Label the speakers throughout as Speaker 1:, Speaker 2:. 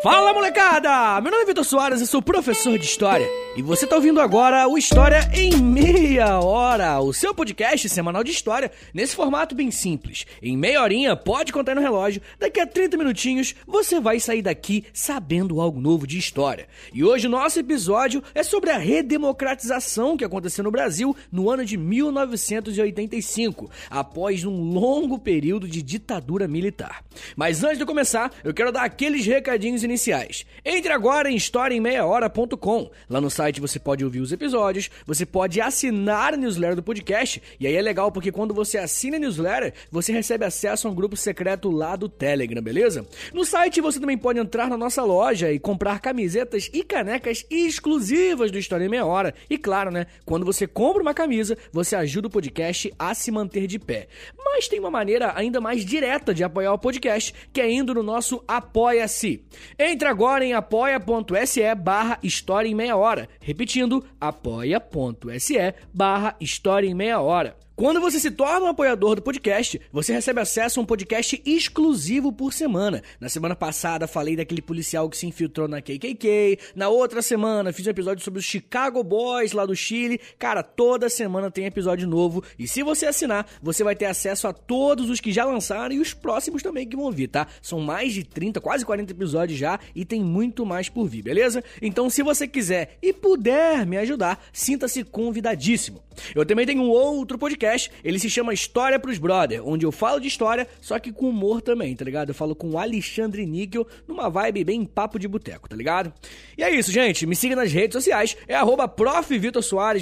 Speaker 1: Fala molecada! Meu nome é Vitor Soares, eu sou professor de História e você está ouvindo agora o História em Meia Hora, o seu podcast semanal de história nesse formato bem simples. Em meia horinha, pode contar no relógio, daqui a 30 minutinhos você vai sair daqui sabendo algo novo de história. E hoje o nosso episódio é sobre a redemocratização que aconteceu no Brasil no ano de 1985, após um longo período de ditadura militar. Mas antes de começar, eu quero dar aqueles recadinhos iniciais. Entre agora em historiaemmeiahora.com. Lá no site você pode ouvir os episódios, você pode assinar a newsletter do podcast, e aí é legal porque quando você assina a newsletter, você recebe acesso a um grupo secreto lá do Telegram, beleza? No site você também pode entrar na nossa loja e comprar camisetas e canecas exclusivas do História em Meia Hora. E claro, né, quando você compra uma camisa, você ajuda o podcast a se manter de pé. Mas tem uma maneira ainda mais direta de apoiar o podcast, que é indo no nosso Apoia-se. Entre agora em apoia.se barra História em Meia Hora. Repetindo, apoia.se barra História em Meia Hora. Quando você se torna um apoiador do podcast, você recebe acesso a um podcast exclusivo por semana. Na semana passada falei daquele policial que se infiltrou na KKK. Na outra semana fiz um episódio sobre os Chicago Boys lá do Chile. Cara, toda semana tem episódio novo. E se você assinar, você vai ter acesso a todos os que já lançaram e os próximos também que vão vir, tá? São mais de 30, quase 40 episódios já e tem muito mais por vir, beleza? Então, se você quiser e puder me ajudar, sinta-se convidadíssimo. Eu também tenho um outro podcast, ele se chama História pros Brother, onde eu falo de história, só que com humor também, tá ligado? Eu falo com o Alexandre Níquel, numa vibe bem papo de boteco, tá ligado? E é isso, gente. Me siga nas redes sociais, é arroba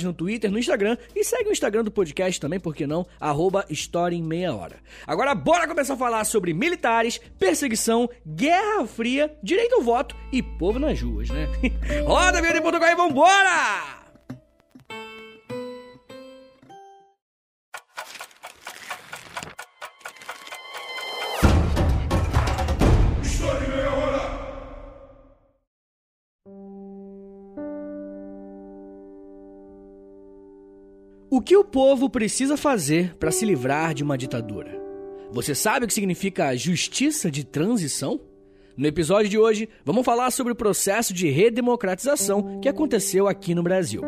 Speaker 1: no Twitter, no Instagram, e segue o Instagram do podcast também, por que não? Arroba História em Meia Hora. Agora, bora começar a falar sobre militares, perseguição, Guerra Fria, direito ao voto e povo nas ruas, né? Roda em Portugal e vambora! Que o povo precisa fazer para se livrar de uma ditadura? Você sabe o que significa justiça de transição? No episódio de hoje, vamos falar sobre o processo de redemocratização que aconteceu aqui no Brasil.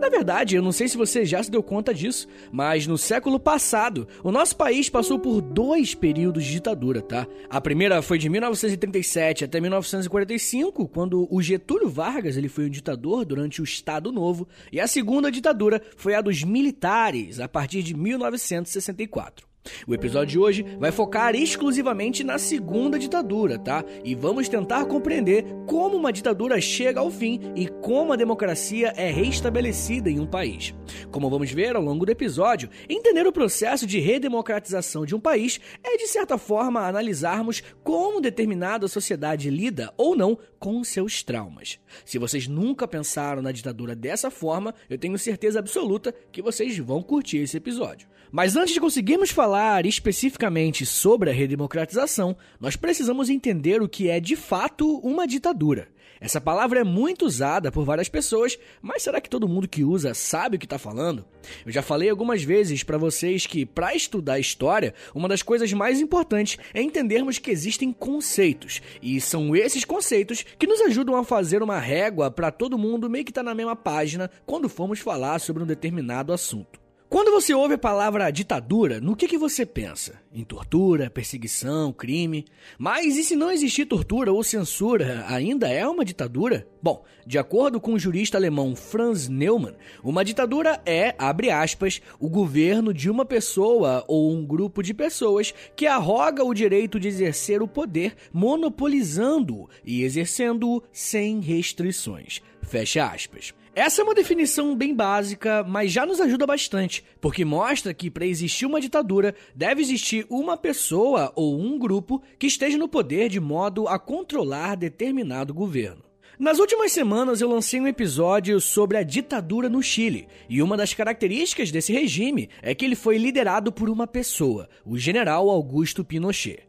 Speaker 1: Na verdade, eu não sei se você já se deu conta disso, mas no século passado, o nosso país passou por dois períodos de ditadura, tá? A primeira foi de 1937 até 1945, quando o Getúlio Vargas ele foi um ditador durante o Estado Novo, e a segunda ditadura foi a dos militares, a partir de 1964. O episódio de hoje vai focar exclusivamente na segunda ditadura, tá? E vamos tentar compreender como uma ditadura chega ao fim e como a democracia é restabelecida em um país. Como vamos ver ao longo do episódio, entender o processo de redemocratização de um país é, de certa forma, analisarmos como determinada sociedade lida ou não com seus traumas. Se vocês nunca pensaram na ditadura dessa forma, eu tenho certeza absoluta que vocês vão curtir esse episódio. Mas antes de conseguirmos falar especificamente sobre a redemocratização, nós precisamos entender o que é de fato uma ditadura. Essa palavra é muito usada por várias pessoas, mas será que todo mundo que usa sabe o que está falando? Eu já falei algumas vezes para vocês que, para estudar história, uma das coisas mais importantes é entendermos que existem conceitos, e são esses conceitos que nos ajudam a fazer uma régua para todo mundo meio que estar tá na mesma página quando formos falar sobre um determinado assunto. Quando você ouve a palavra ditadura, no que, que você pensa? Em tortura, perseguição, crime? Mas e se não existir tortura ou censura, ainda é uma ditadura? Bom, de acordo com o jurista alemão Franz Neumann, uma ditadura é, abre aspas, o governo de uma pessoa ou um grupo de pessoas que arroga o direito de exercer o poder, monopolizando-o e exercendo-o sem restrições. Fecha aspas. Essa é uma definição bem básica, mas já nos ajuda bastante, porque mostra que para existir uma ditadura deve existir uma pessoa ou um grupo que esteja no poder de modo a controlar determinado governo. Nas últimas semanas eu lancei um episódio sobre a ditadura no Chile, e uma das características desse regime é que ele foi liderado por uma pessoa, o general Augusto Pinochet.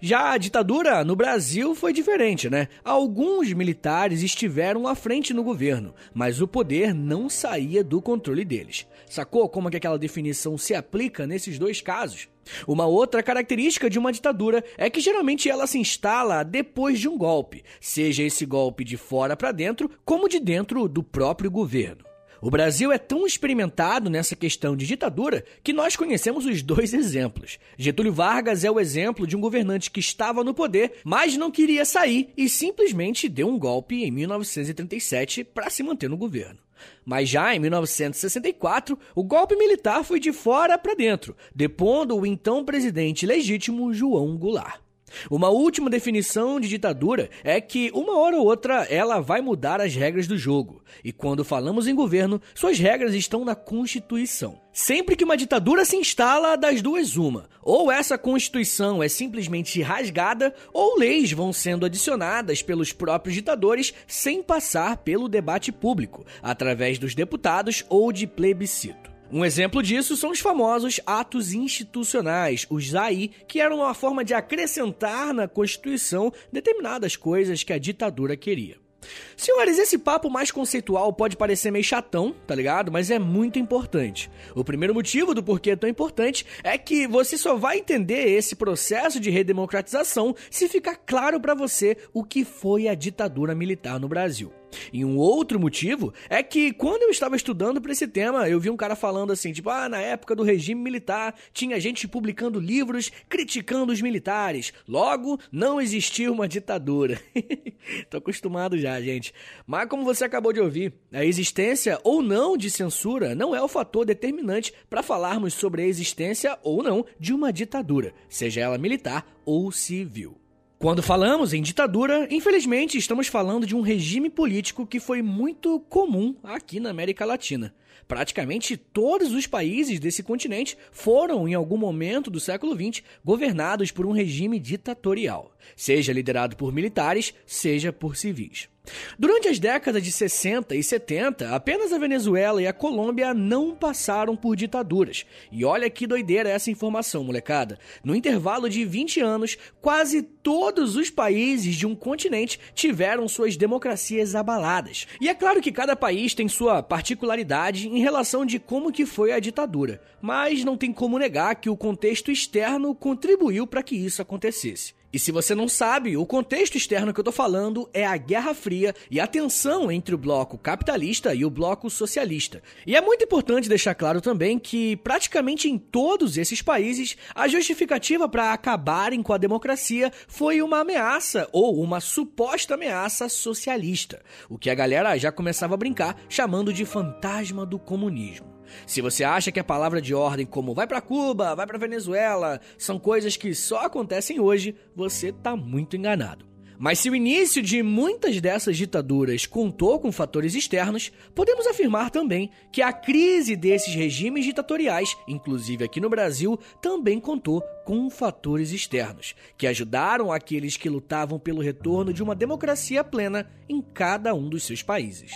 Speaker 1: Já a ditadura no Brasil foi diferente, né? Alguns militares estiveram à frente no governo, mas o poder não saía do controle deles. Sacou como é que aquela definição se aplica nesses dois casos? Uma outra característica de uma ditadura é que geralmente ela se instala depois de um golpe, seja esse golpe de fora para dentro, como de dentro do próprio governo. O Brasil é tão experimentado nessa questão de ditadura que nós conhecemos os dois exemplos. Getúlio Vargas é o exemplo de um governante que estava no poder, mas não queria sair e simplesmente deu um golpe em 1937 para se manter no governo. Mas já em 1964, o golpe militar foi de fora para dentro, depondo o então presidente legítimo João Goulart. Uma última definição de ditadura é que uma hora ou outra ela vai mudar as regras do jogo. E quando falamos em governo, suas regras estão na Constituição. Sempre que uma ditadura se instala, das duas uma. Ou essa Constituição é simplesmente rasgada, ou leis vão sendo adicionadas pelos próprios ditadores sem passar pelo debate público, através dos deputados ou de plebiscito. Um exemplo disso são os famosos atos institucionais, os AI, que eram uma forma de acrescentar na Constituição determinadas coisas que a ditadura queria. Senhores, esse papo mais conceitual pode parecer meio chatão, tá ligado? Mas é muito importante. O primeiro motivo do porquê é tão importante é que você só vai entender esse processo de redemocratização se ficar claro para você o que foi a ditadura militar no Brasil. E um outro motivo é que quando eu estava estudando para esse tema, eu vi um cara falando assim, tipo, ah, na época do regime militar tinha gente publicando livros criticando os militares. Logo, não existia uma ditadura. Tô acostumado já, gente. Mas como você acabou de ouvir, a existência ou não de censura não é o fator determinante para falarmos sobre a existência ou não de uma ditadura, seja ela militar ou civil. Quando falamos em ditadura, infelizmente estamos falando de um regime político que foi muito comum aqui na América Latina. Praticamente todos os países desse continente foram, em algum momento do século XX, governados por um regime ditatorial, seja liderado por militares, seja por civis. Durante as décadas de 60 e 70, apenas a Venezuela e a Colômbia não passaram por ditaduras. E olha que doideira essa informação, molecada. No intervalo de 20 anos, quase todos os países de um continente tiveram suas democracias abaladas. E é claro que cada país tem sua particularidade em relação de como que foi a ditadura, mas não tem como negar que o contexto externo contribuiu para que isso acontecesse. E se você não sabe, o contexto externo que eu tô falando é a Guerra Fria e a tensão entre o bloco capitalista e o bloco socialista. E é muito importante deixar claro também que praticamente em todos esses países a justificativa para acabarem com a democracia foi uma ameaça ou uma suposta ameaça socialista, o que a galera já começava a brincar chamando de fantasma do comunismo. Se você acha que a palavra de ordem como vai para Cuba, vai para Venezuela, são coisas que só acontecem hoje, você tá muito enganado. Mas se o início de muitas dessas ditaduras contou com fatores externos, podemos afirmar também que a crise desses regimes ditatoriais, inclusive aqui no Brasil, também contou com fatores externos, que ajudaram aqueles que lutavam pelo retorno de uma democracia plena em cada um dos seus países.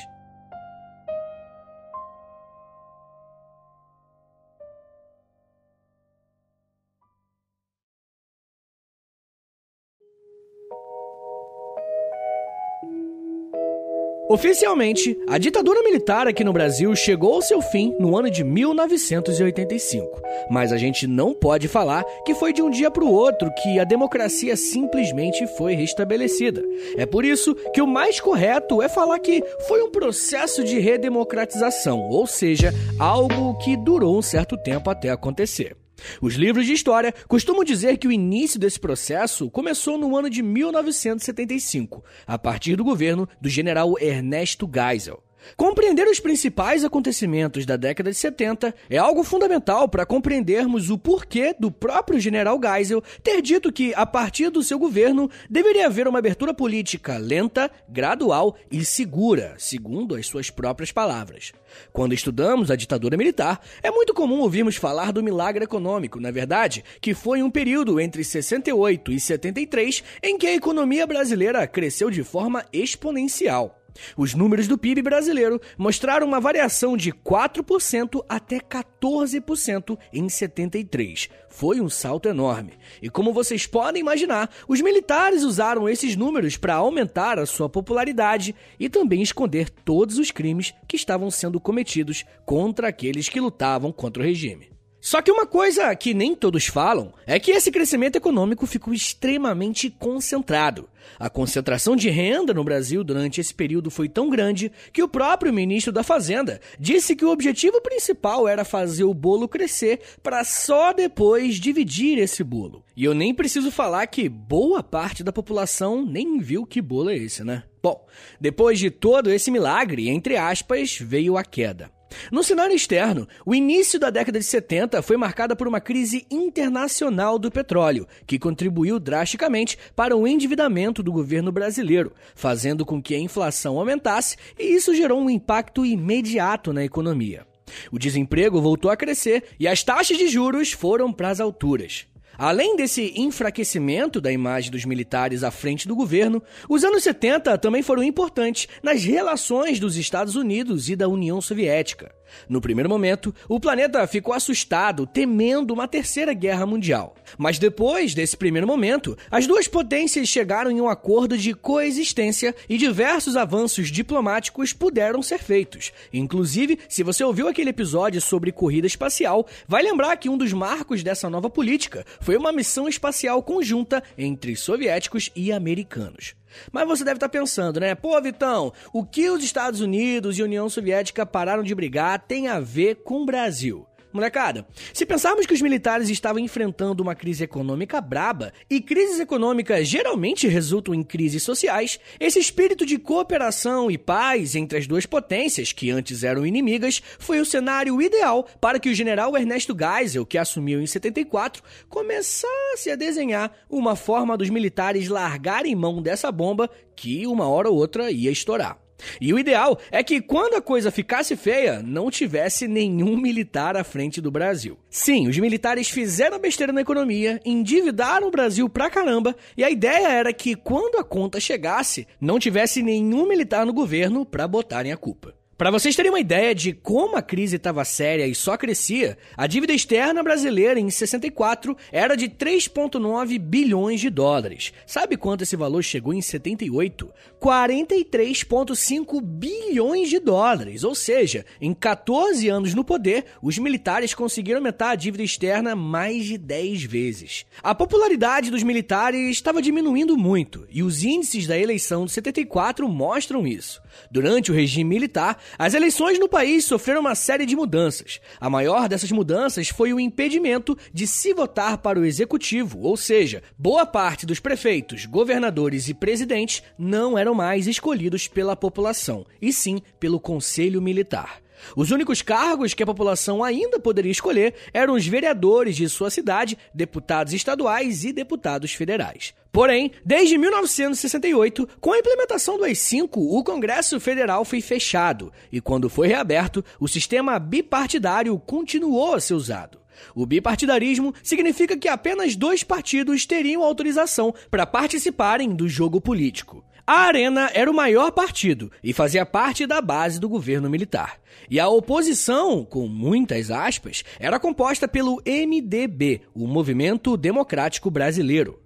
Speaker 1: Oficialmente, a ditadura militar aqui no Brasil chegou ao seu fim no ano de 1985. Mas a gente não pode falar que foi de um dia para o outro que a democracia simplesmente foi restabelecida. É por isso que o mais correto é falar que foi um processo de redemocratização, ou seja, algo que durou um certo tempo até acontecer. Os livros de história costumam dizer que o início desse processo começou no ano de 1975, a partir do governo do general Ernesto Geisel. Compreender os principais acontecimentos da década de 70 é algo fundamental para compreendermos o porquê do próprio general Geisel ter dito que, a partir do seu governo, deveria haver uma abertura política lenta, gradual e segura, segundo as suas próprias palavras. Quando estudamos a ditadura militar, é muito comum ouvirmos falar do milagre econômico, na verdade, que foi um período entre 68 e 73 em que a economia brasileira cresceu de forma exponencial. Os números do PIB brasileiro mostraram uma variação de 4% até 14% em 73. Foi um salto enorme. E como vocês podem imaginar, os militares usaram esses números para aumentar a sua popularidade e também esconder todos os crimes que estavam sendo cometidos contra aqueles que lutavam contra o regime. Só que uma coisa que nem todos falam é que esse crescimento econômico ficou extremamente concentrado. A concentração de renda no Brasil durante esse período foi tão grande que o próprio ministro da Fazenda disse que o objetivo principal era fazer o bolo crescer para só depois dividir esse bolo. E eu nem preciso falar que boa parte da população nem viu que bolo é esse, né? Bom, depois de todo esse milagre, entre aspas, veio a queda. No cenário externo, o início da década de 70 foi marcada por uma crise internacional do petróleo, que contribuiu drasticamente para o endividamento do governo brasileiro, fazendo com que a inflação aumentasse e isso gerou um impacto imediato na economia. O desemprego voltou a crescer e as taxas de juros foram para as alturas. Além desse enfraquecimento da imagem dos militares à frente do governo, os anos 70 também foram importantes nas relações dos Estados Unidos e da União Soviética. No primeiro momento, o planeta ficou assustado, temendo uma terceira guerra mundial. Mas depois desse primeiro momento, as duas potências chegaram em um acordo de coexistência e diversos avanços diplomáticos puderam ser feitos. Inclusive, se você ouviu aquele episódio sobre corrida espacial, vai lembrar que um dos marcos dessa nova política foi uma missão espacial conjunta entre soviéticos e americanos. Mas você deve estar pensando, né? Pô, Vitão, o que os Estados Unidos e União Soviética pararam de brigar tem a ver com o Brasil? Molecada, se pensarmos que os militares estavam enfrentando uma crise econômica braba, e crises econômicas geralmente resultam em crises sociais, esse espírito de cooperação e paz entre as duas potências, que antes eram inimigas, foi o cenário ideal para que o general Ernesto Geisel, que assumiu em 74, começasse a desenhar uma forma dos militares largarem mão dessa bomba que uma hora ou outra ia estourar. E o ideal é que quando a coisa ficasse feia, não tivesse nenhum militar à frente do Brasil. Sim, os militares fizeram besteira na economia, endividaram o Brasil pra caramba, e a ideia era que quando a conta chegasse, não tivesse nenhum militar no governo para botarem a culpa. Para vocês terem uma ideia de como a crise estava séria e só crescia, a dívida externa brasileira em 64 era de 3,9 bilhões de dólares. Sabe quanto esse valor chegou em 78? 43,5 bilhões de dólares. Ou seja, em 14 anos no poder, os militares conseguiram aumentar a dívida externa mais de 10 vezes. A popularidade dos militares estava diminuindo muito e os índices da eleição de 74 mostram isso. Durante o regime militar, as eleições no país sofreram uma série de mudanças. A maior dessas mudanças foi o impedimento de se votar para o executivo, ou seja, boa parte dos prefeitos, governadores e presidentes não eram mais escolhidos pela população, e sim pelo Conselho Militar. Os únicos cargos que a população ainda poderia escolher eram os vereadores de sua cidade, deputados estaduais e deputados federais. Porém, desde 1968, com a implementação do AI-5, o Congresso Federal foi fechado e, quando foi reaberto, o sistema bipartidário continuou a ser usado. O bipartidarismo significa que apenas dois partidos teriam autorização para participarem do jogo político. A Arena era o maior partido e fazia parte da base do governo militar. E a oposição, com muitas aspas, era composta pelo MDB, o Movimento Democrático Brasileiro.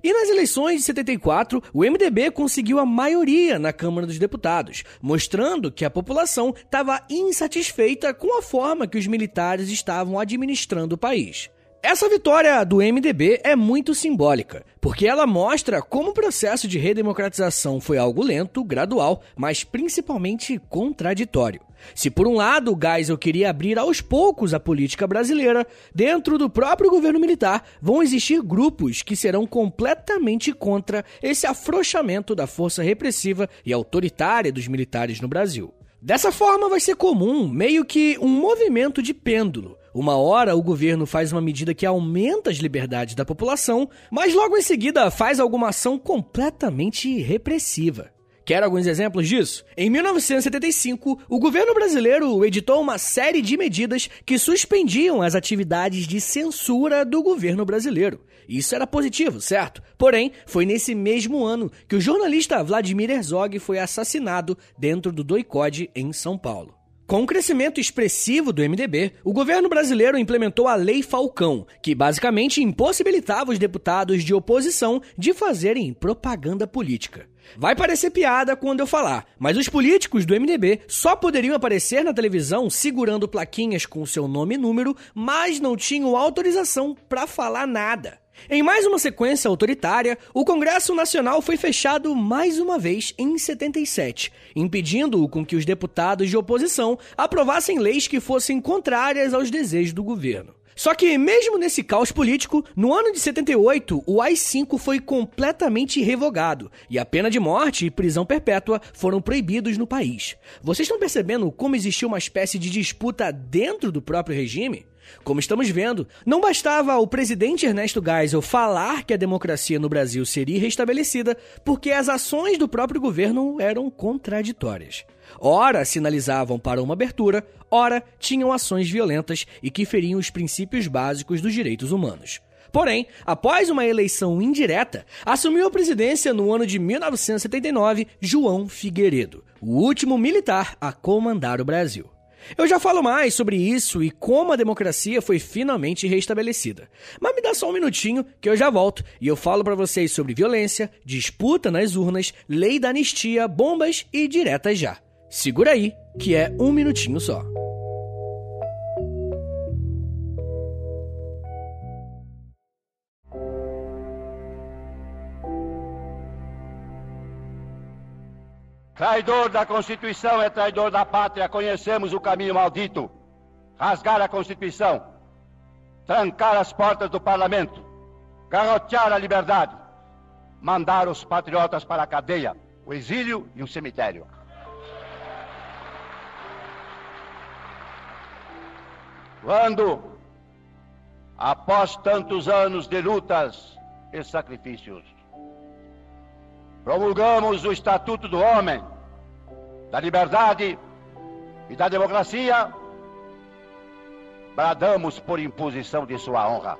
Speaker 1: E nas eleições de 74, o MDB conseguiu a maioria na Câmara dos Deputados, mostrando que a população estava insatisfeita com a forma que os militares estavam administrando o país. Essa vitória do MDB é muito simbólica, porque ela mostra como o processo de redemocratização foi algo lento, gradual, mas principalmente contraditório. Se por um lado Geisel queria abrir aos poucos a política brasileira, dentro do próprio governo militar vão existir grupos que serão completamente contra esse afrouxamento da força repressiva e autoritária dos militares no Brasil. Dessa forma, vai ser comum meio que um movimento de pêndulo uma hora o governo faz uma medida que aumenta as liberdades da população, mas logo em seguida faz alguma ação completamente repressiva. Quer alguns exemplos disso? Em 1975, o governo brasileiro editou uma série de medidas que suspendiam as atividades de censura do governo brasileiro. Isso era positivo, certo? Porém, foi nesse mesmo ano que o jornalista Vladimir Herzog foi assassinado dentro do Doicode em São Paulo. Com o crescimento expressivo do MDB, o governo brasileiro implementou a Lei Falcão, que basicamente impossibilitava os deputados de oposição de fazerem propaganda política. Vai parecer piada quando eu falar, mas os políticos do MDB só poderiam aparecer na televisão segurando plaquinhas com seu nome e número, mas não tinham autorização para falar nada. Em mais uma sequência autoritária, o Congresso Nacional foi fechado mais uma vez em 77, impedindo-o com que os deputados de oposição aprovassem leis que fossem contrárias aos desejos do governo. Só que, mesmo nesse caos político, no ano de 78, o AI-5 foi completamente revogado e a pena de morte e prisão perpétua foram proibidos no país. Vocês estão percebendo como existiu uma espécie de disputa dentro do próprio regime? Como estamos vendo, não bastava o presidente Ernesto Geisel falar que a democracia no Brasil seria restabelecida, porque as ações do próprio governo eram contraditórias. Ora sinalizavam para uma abertura, ora tinham ações violentas e que feriam os princípios básicos dos direitos humanos. Porém, após uma eleição indireta, assumiu a presidência no ano de 1979 João Figueiredo, o último militar a comandar o Brasil. Eu já falo mais sobre isso e como a democracia foi finalmente restabelecida. Mas me dá só um minutinho que eu já volto e eu falo para vocês sobre violência, disputa nas urnas, lei da anistia, bombas e diretas já. Segura aí, que é um minutinho só.
Speaker 2: Traidor da Constituição é traidor da pátria. Conhecemos o caminho maldito. Rasgar a Constituição, trancar as portas do parlamento, garrotear a liberdade, mandar os patriotas para a cadeia, o exílio e o cemitério. Quando, após tantos anos de lutas e sacrifícios, promulgamos o Estatuto do Homem, da Liberdade e da Democracia, bradamos por imposição de sua honra.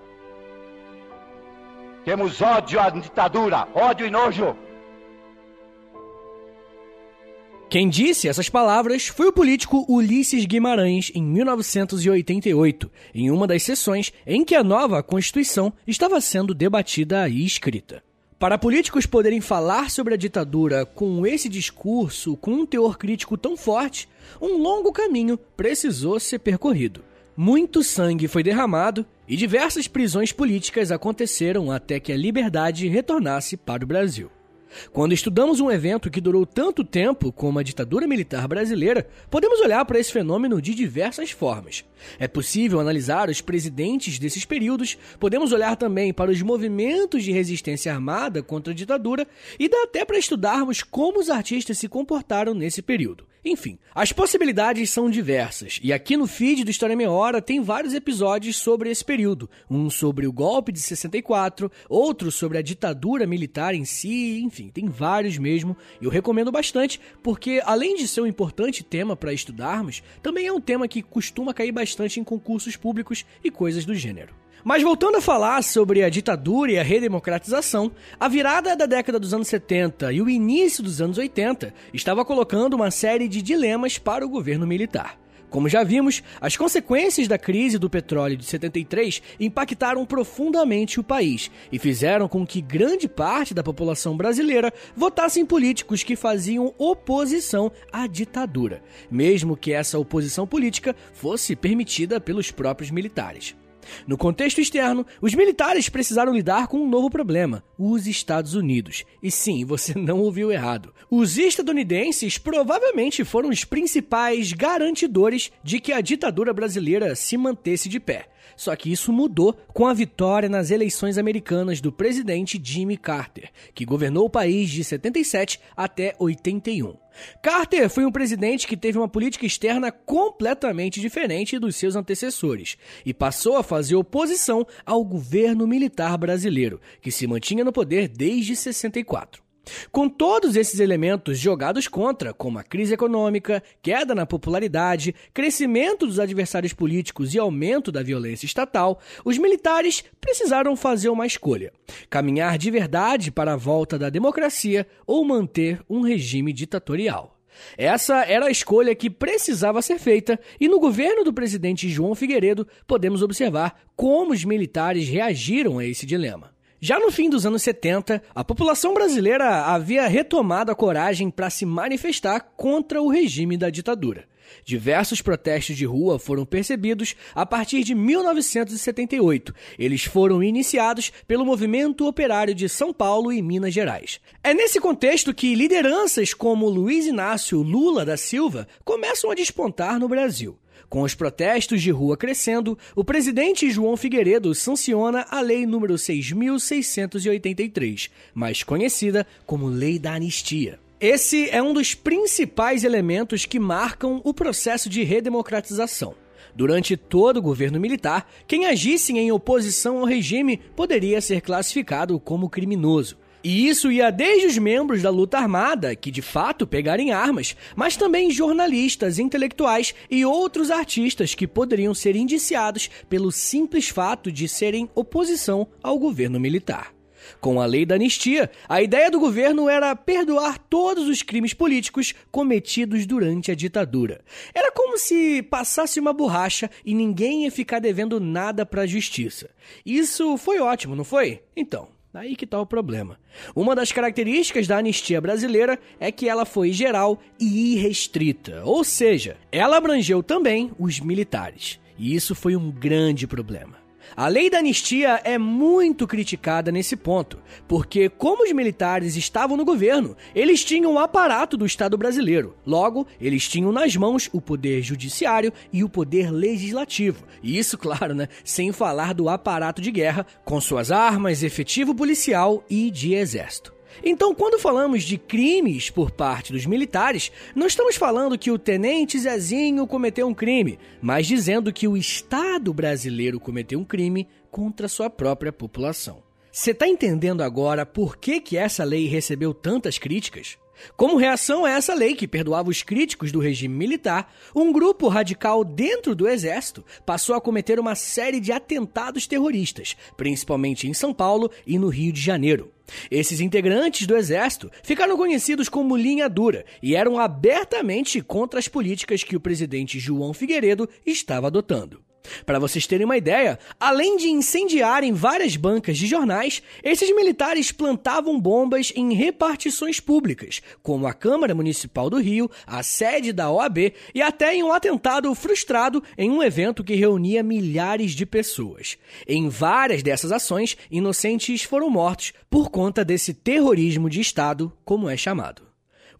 Speaker 2: Temos ódio à ditadura, ódio e nojo.
Speaker 1: Quem disse essas palavras foi o político Ulisses Guimarães em 1988, em uma das sessões em que a nova Constituição estava sendo debatida e escrita. Para políticos poderem falar sobre a ditadura com esse discurso, com um teor crítico tão forte, um longo caminho precisou ser percorrido. Muito sangue foi derramado e diversas prisões políticas aconteceram até que a liberdade retornasse para o Brasil. Quando estudamos um evento que durou tanto tempo como a ditadura militar brasileira, podemos olhar para esse fenômeno de diversas formas. É possível analisar os presidentes desses períodos, podemos olhar também para os movimentos de resistência armada contra a ditadura e dá até para estudarmos como os artistas se comportaram nesse período. Enfim, as possibilidades são diversas, e aqui no feed do História Meia Hora tem vários episódios sobre esse período. Um sobre o golpe de 64, outro sobre a ditadura militar em si, enfim, tem vários mesmo. Eu recomendo bastante, porque além de ser um importante tema para estudarmos, também é um tema que costuma cair bastante em concursos públicos e coisas do gênero. Mas voltando a falar sobre a ditadura e a redemocratização, a virada da década dos anos 70 e o início dos anos 80 estava colocando uma série de dilemas para o governo militar. Como já vimos, as consequências da crise do petróleo de 73 impactaram profundamente o país e fizeram com que grande parte da população brasileira votasse em políticos que faziam oposição à ditadura, mesmo que essa oposição política fosse permitida pelos próprios militares. No contexto externo, os militares precisaram lidar com um novo problema: os Estados Unidos. E sim, você não ouviu errado. Os estadunidenses provavelmente foram os principais garantidores de que a ditadura brasileira se mantesse de pé. Só que isso mudou com a vitória nas eleições americanas do presidente Jimmy Carter, que governou o país de 77 até 81. Carter foi um presidente que teve uma política externa completamente diferente dos seus antecessores e passou a fazer oposição ao governo militar brasileiro, que se mantinha no poder desde 64. Com todos esses elementos jogados contra, como a crise econômica, queda na popularidade, crescimento dos adversários políticos e aumento da violência estatal, os militares precisaram fazer uma escolha: caminhar de verdade para a volta da democracia ou manter um regime ditatorial. Essa era a escolha que precisava ser feita, e no governo do presidente João Figueiredo podemos observar como os militares reagiram a esse dilema. Já no fim dos anos 70, a população brasileira havia retomado a coragem para se manifestar contra o regime da ditadura. Diversos protestos de rua foram percebidos a partir de 1978. Eles foram iniciados pelo Movimento Operário de São Paulo e Minas Gerais. É nesse contexto que lideranças como Luiz Inácio Lula da Silva começam a despontar no Brasil. Com os protestos de rua crescendo, o presidente João Figueiredo sanciona a Lei número 6.683, mais conhecida como Lei da Anistia. Esse é um dos principais elementos que marcam o processo de redemocratização. Durante todo o governo militar, quem agisse em oposição ao regime poderia ser classificado como criminoso. E isso ia desde os membros da luta armada, que de fato pegarem armas, mas também jornalistas, intelectuais e outros artistas que poderiam ser indiciados pelo simples fato de serem oposição ao governo militar. Com a lei da anistia, a ideia do governo era perdoar todos os crimes políticos cometidos durante a ditadura. Era como se passasse uma borracha e ninguém ia ficar devendo nada para a justiça. Isso foi ótimo, não foi? Então, Aí que está o problema. Uma das características da anistia brasileira é que ela foi geral e irrestrita, ou seja, ela abrangeu também os militares. E isso foi um grande problema. A lei da anistia é muito criticada nesse ponto, porque, como os militares estavam no governo, eles tinham o aparato do Estado brasileiro. Logo, eles tinham nas mãos o poder judiciário e o poder legislativo. E isso, claro, né, sem falar do aparato de guerra, com suas armas, efetivo policial e de exército. Então, quando falamos de crimes por parte dos militares, não estamos falando que o tenente Zezinho cometeu um crime, mas dizendo que o Estado brasileiro cometeu um crime contra sua própria população. Você está entendendo agora por que, que essa lei recebeu tantas críticas? Como reação a essa lei que perdoava os críticos do regime militar, um grupo radical dentro do exército passou a cometer uma série de atentados terroristas, principalmente em São Paulo e no Rio de Janeiro. Esses integrantes do exército ficaram conhecidos como linha dura e eram abertamente contra as políticas que o presidente João Figueiredo estava adotando. Para vocês terem uma ideia, além de incendiarem várias bancas de jornais, esses militares plantavam bombas em repartições públicas, como a Câmara Municipal do Rio, a sede da OAB e até em um atentado frustrado em um evento que reunia milhares de pessoas. Em várias dessas ações, inocentes foram mortos por conta desse terrorismo de Estado, como é chamado.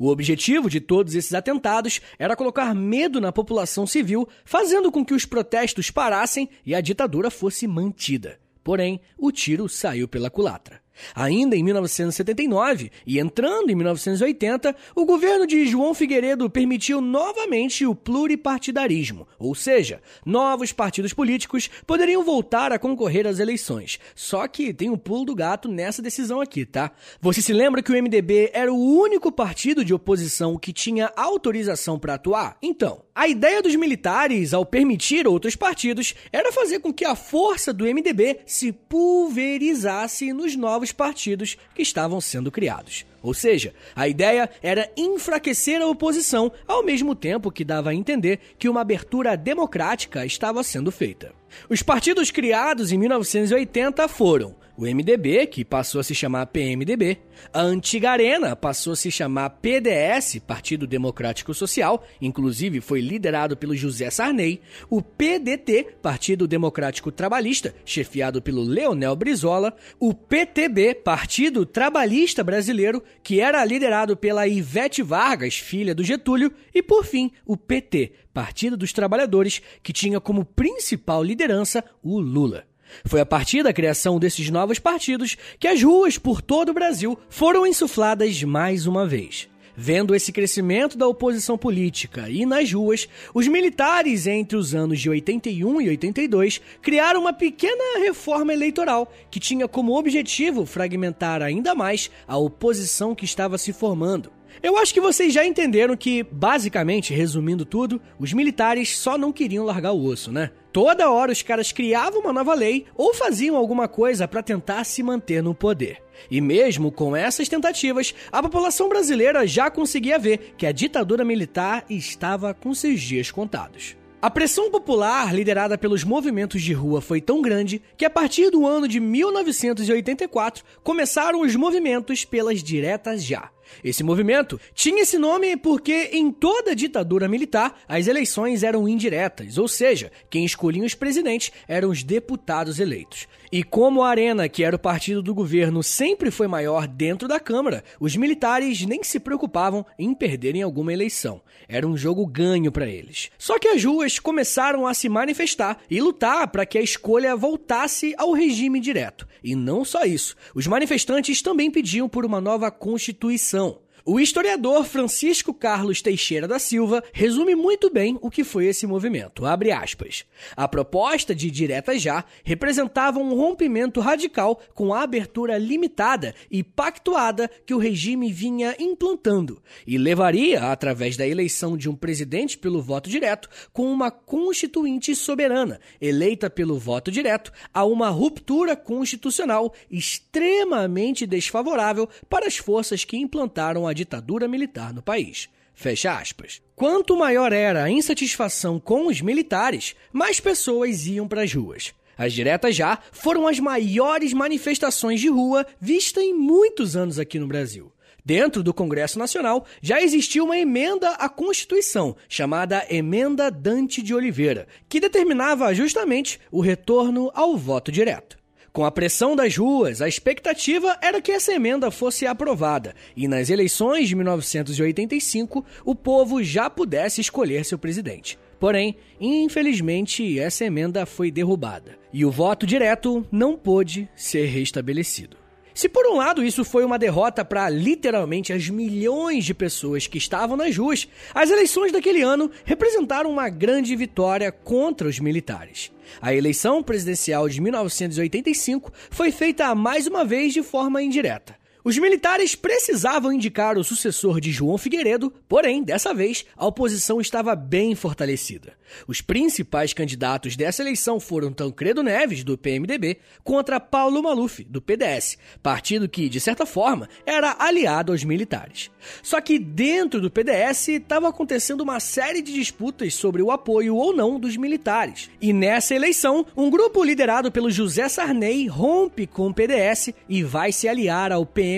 Speaker 1: O objetivo de todos esses atentados era colocar medo na população civil, fazendo com que os protestos parassem e a ditadura fosse mantida. Porém, o tiro saiu pela culatra. Ainda em 1979 e entrando em 1980, o governo de João Figueiredo permitiu novamente o pluripartidarismo, ou seja, novos partidos políticos poderiam voltar a concorrer às eleições. Só que tem um pulo do gato nessa decisão aqui, tá? Você se lembra que o MDB era o único partido de oposição que tinha autorização para atuar? Então, a ideia dos militares, ao permitir outros partidos, era fazer com que a força do MDB se pulverizasse nos novos partidos que estavam sendo criados. Ou seja, a ideia era enfraquecer a oposição, ao mesmo tempo que dava a entender que uma abertura democrática estava sendo feita. Os partidos criados em 1980 foram o MDB, que passou a se chamar PMDB, a antiga Arena passou a se chamar PDS, Partido Democrático Social, inclusive foi liderado pelo José Sarney, o PDT, Partido Democrático Trabalhista, chefiado pelo Leonel Brizola, o PTB, Partido Trabalhista Brasileiro, que era liderado pela Ivete Vargas, filha do Getúlio, e por fim, o PT, Partido dos Trabalhadores, que tinha como principal liderança o Lula. Foi a partir da criação desses novos partidos que as ruas por todo o Brasil foram insufladas mais uma vez. Vendo esse crescimento da oposição política e nas ruas, os militares, entre os anos de 81 e 82, criaram uma pequena reforma eleitoral que tinha como objetivo fragmentar ainda mais a oposição que estava se formando. Eu acho que vocês já entenderam que, basicamente, resumindo tudo, os militares só não queriam largar o osso, né? Toda hora os caras criavam uma nova lei ou faziam alguma coisa para tentar se manter no poder. E mesmo com essas tentativas, a população brasileira já conseguia ver que a ditadura militar estava com seus dias contados. A pressão popular liderada pelos movimentos de rua foi tão grande que a partir do ano de 1984 começaram os movimentos pelas diretas já. Esse movimento tinha esse nome porque em toda ditadura militar as eleições eram indiretas, ou seja, quem escolhia os presidentes eram os deputados eleitos. E como a Arena, que era o partido do governo, sempre foi maior dentro da Câmara, os militares nem se preocupavam em perderem alguma eleição. Era um jogo ganho para eles. Só que as ruas começaram a se manifestar e lutar para que a escolha voltasse ao regime direto. E não só isso, os manifestantes também pediam por uma nova constituição. O historiador Francisco Carlos Teixeira da Silva resume muito bem o que foi esse movimento. A proposta de direta já representava um rompimento radical com a abertura limitada e pactuada que o regime vinha implantando e levaria, através da eleição de um presidente pelo voto direto, com uma constituinte soberana, eleita pelo voto direto, a uma ruptura constitucional extremamente desfavorável para as forças que implantaram a a ditadura militar no país. Fecha aspas. Quanto maior era a insatisfação com os militares, mais pessoas iam para as ruas. As diretas já foram as maiores manifestações de rua vistas em muitos anos aqui no Brasil. Dentro do Congresso Nacional já existia uma emenda à Constituição, chamada Emenda Dante de Oliveira, que determinava justamente o retorno ao voto direto. Com a pressão das ruas, a expectativa era que essa emenda fosse aprovada e nas eleições de 1985 o povo já pudesse escolher seu presidente. Porém, infelizmente, essa emenda foi derrubada e o voto direto não pôde ser restabelecido. Se por um lado isso foi uma derrota para literalmente as milhões de pessoas que estavam nas ruas, as eleições daquele ano representaram uma grande vitória contra os militares. A eleição presidencial de 1985 foi feita mais uma vez de forma indireta. Os militares precisavam indicar o sucessor de João Figueiredo, porém, dessa vez, a oposição estava bem fortalecida. Os principais candidatos dessa eleição foram Tancredo Neves, do PMDB, contra Paulo Maluf, do PDS, partido que, de certa forma, era aliado aos militares. Só que dentro do PDS estava acontecendo uma série de disputas sobre o apoio ou não dos militares. E nessa eleição, um grupo liderado pelo José Sarney rompe com o PDS e vai se aliar ao PMDB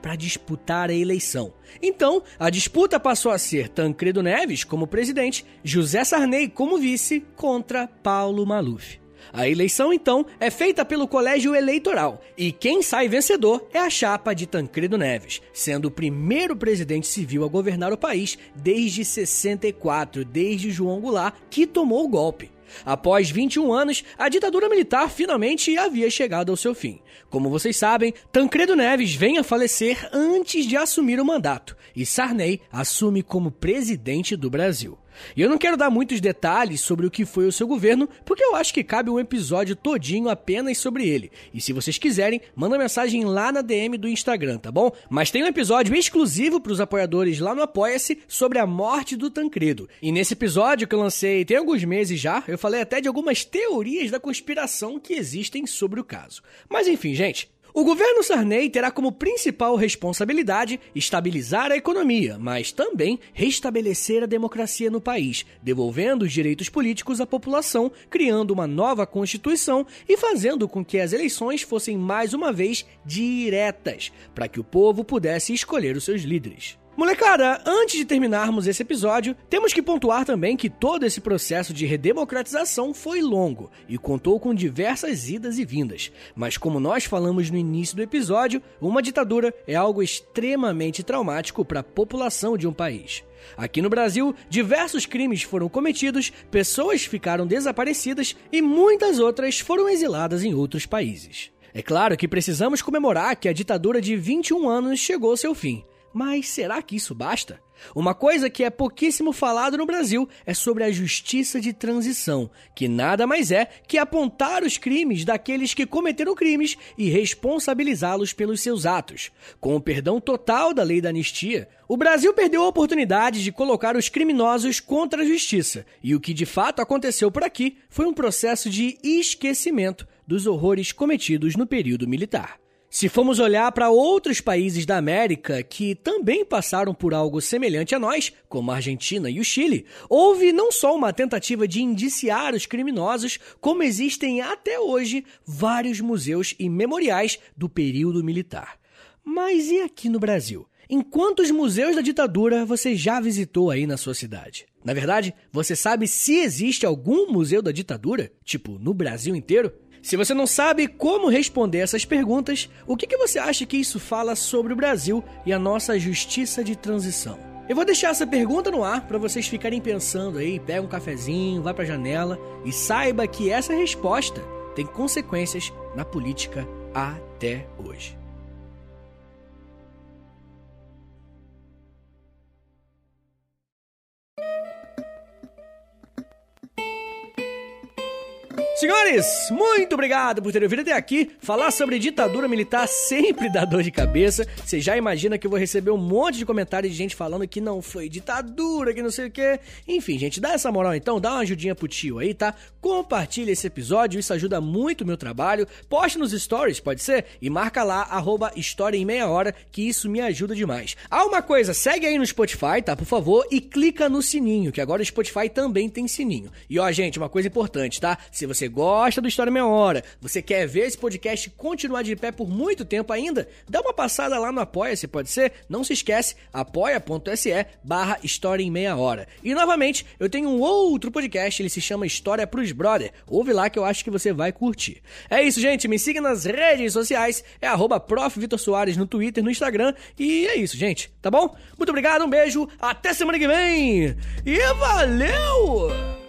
Speaker 1: para disputar a eleição. Então, a disputa passou a ser Tancredo Neves como presidente, José Sarney como vice contra Paulo Maluf. A eleição, então, é feita pelo colégio eleitoral e quem sai vencedor é a chapa de Tancredo Neves, sendo o primeiro presidente civil a governar o país desde 64, desde João Goulart, que tomou o golpe. Após 21 anos, a ditadura militar finalmente havia chegado ao seu fim. Como vocês sabem, Tancredo Neves vem a falecer antes de assumir o mandato e Sarney assume como presidente do Brasil. E eu não quero dar muitos detalhes sobre o que foi o seu governo, porque eu acho que cabe um episódio todinho apenas sobre ele. E se vocês quiserem, manda mensagem lá na DM do Instagram, tá bom? Mas tem um episódio exclusivo para os apoiadores lá no Apoia-se sobre a morte do Tancredo. E nesse episódio que eu lancei tem alguns meses já, eu falei até de algumas teorias da conspiração que existem sobre o caso. Mas enfim, gente, o governo Sarney terá como principal responsabilidade estabilizar a economia, mas também restabelecer a democracia no país, devolvendo os direitos políticos à população, criando uma nova constituição e fazendo com que as eleições fossem mais uma vez diretas, para que o povo pudesse escolher os seus líderes. Molecada, antes de terminarmos esse episódio, temos que pontuar também que todo esse processo de redemocratização foi longo e contou com diversas idas e vindas. Mas como nós falamos no início do episódio, uma ditadura é algo extremamente traumático para a população de um país. Aqui no Brasil, diversos crimes foram cometidos, pessoas ficaram desaparecidas e muitas outras foram exiladas em outros países. É claro que precisamos comemorar que a ditadura de 21 anos chegou ao seu fim. Mas será que isso basta? Uma coisa que é pouquíssimo falado no Brasil é sobre a justiça de transição, que nada mais é que apontar os crimes daqueles que cometeram crimes e responsabilizá-los pelos seus atos. Com o perdão total da lei da anistia, o Brasil perdeu a oportunidade de colocar os criminosos contra a justiça, e o que de fato aconteceu por aqui foi um processo de esquecimento dos horrores cometidos no período militar. Se formos olhar para outros países da América que também passaram por algo semelhante a nós, como a Argentina e o Chile, houve não só uma tentativa de indiciar os criminosos, como existem até hoje vários museus e memoriais do período militar. Mas e aqui no Brasil? Em quantos museus da ditadura você já visitou aí na sua cidade? Na verdade, você sabe se existe algum museu da ditadura? Tipo, no Brasil inteiro? Se você não sabe como responder essas perguntas, o que, que você acha que isso fala sobre o Brasil e a nossa justiça de transição? Eu vou deixar essa pergunta no ar para vocês ficarem pensando aí, pega um cafezinho, vai para a janela e saiba que essa resposta tem consequências na política até hoje. Senhores, muito obrigado por terem vindo até aqui. Falar sobre ditadura militar sempre dá dor de cabeça. Você já imagina que eu vou receber um monte de comentários de gente falando que não foi ditadura, que não sei o que. Enfim, gente, dá essa moral então, dá uma ajudinha pro tio aí, tá? Compartilha esse episódio, isso ajuda muito o meu trabalho. Poste nos stories, pode ser? E marca lá, arroba História em Meia Hora, que isso me ajuda demais. Ah, uma coisa, segue aí no Spotify, tá? Por favor, e clica no sininho, que agora o Spotify também tem sininho. E ó, gente, uma coisa importante, tá? Se você gosta do História Meia Hora, você quer ver esse podcast continuar de pé por muito tempo ainda, dá uma passada lá no Apoia-se, pode ser? Não se esquece, apoia.se barra História em Meia Hora. E novamente, eu tenho um outro podcast, ele se chama História pros Brother. Ouve lá que eu acho que você vai curtir. É isso, gente, me siga nas redes sociais, é arroba no Twitter, no Instagram, e é isso, gente, tá bom? Muito obrigado, um beijo, até semana que vem, e valeu!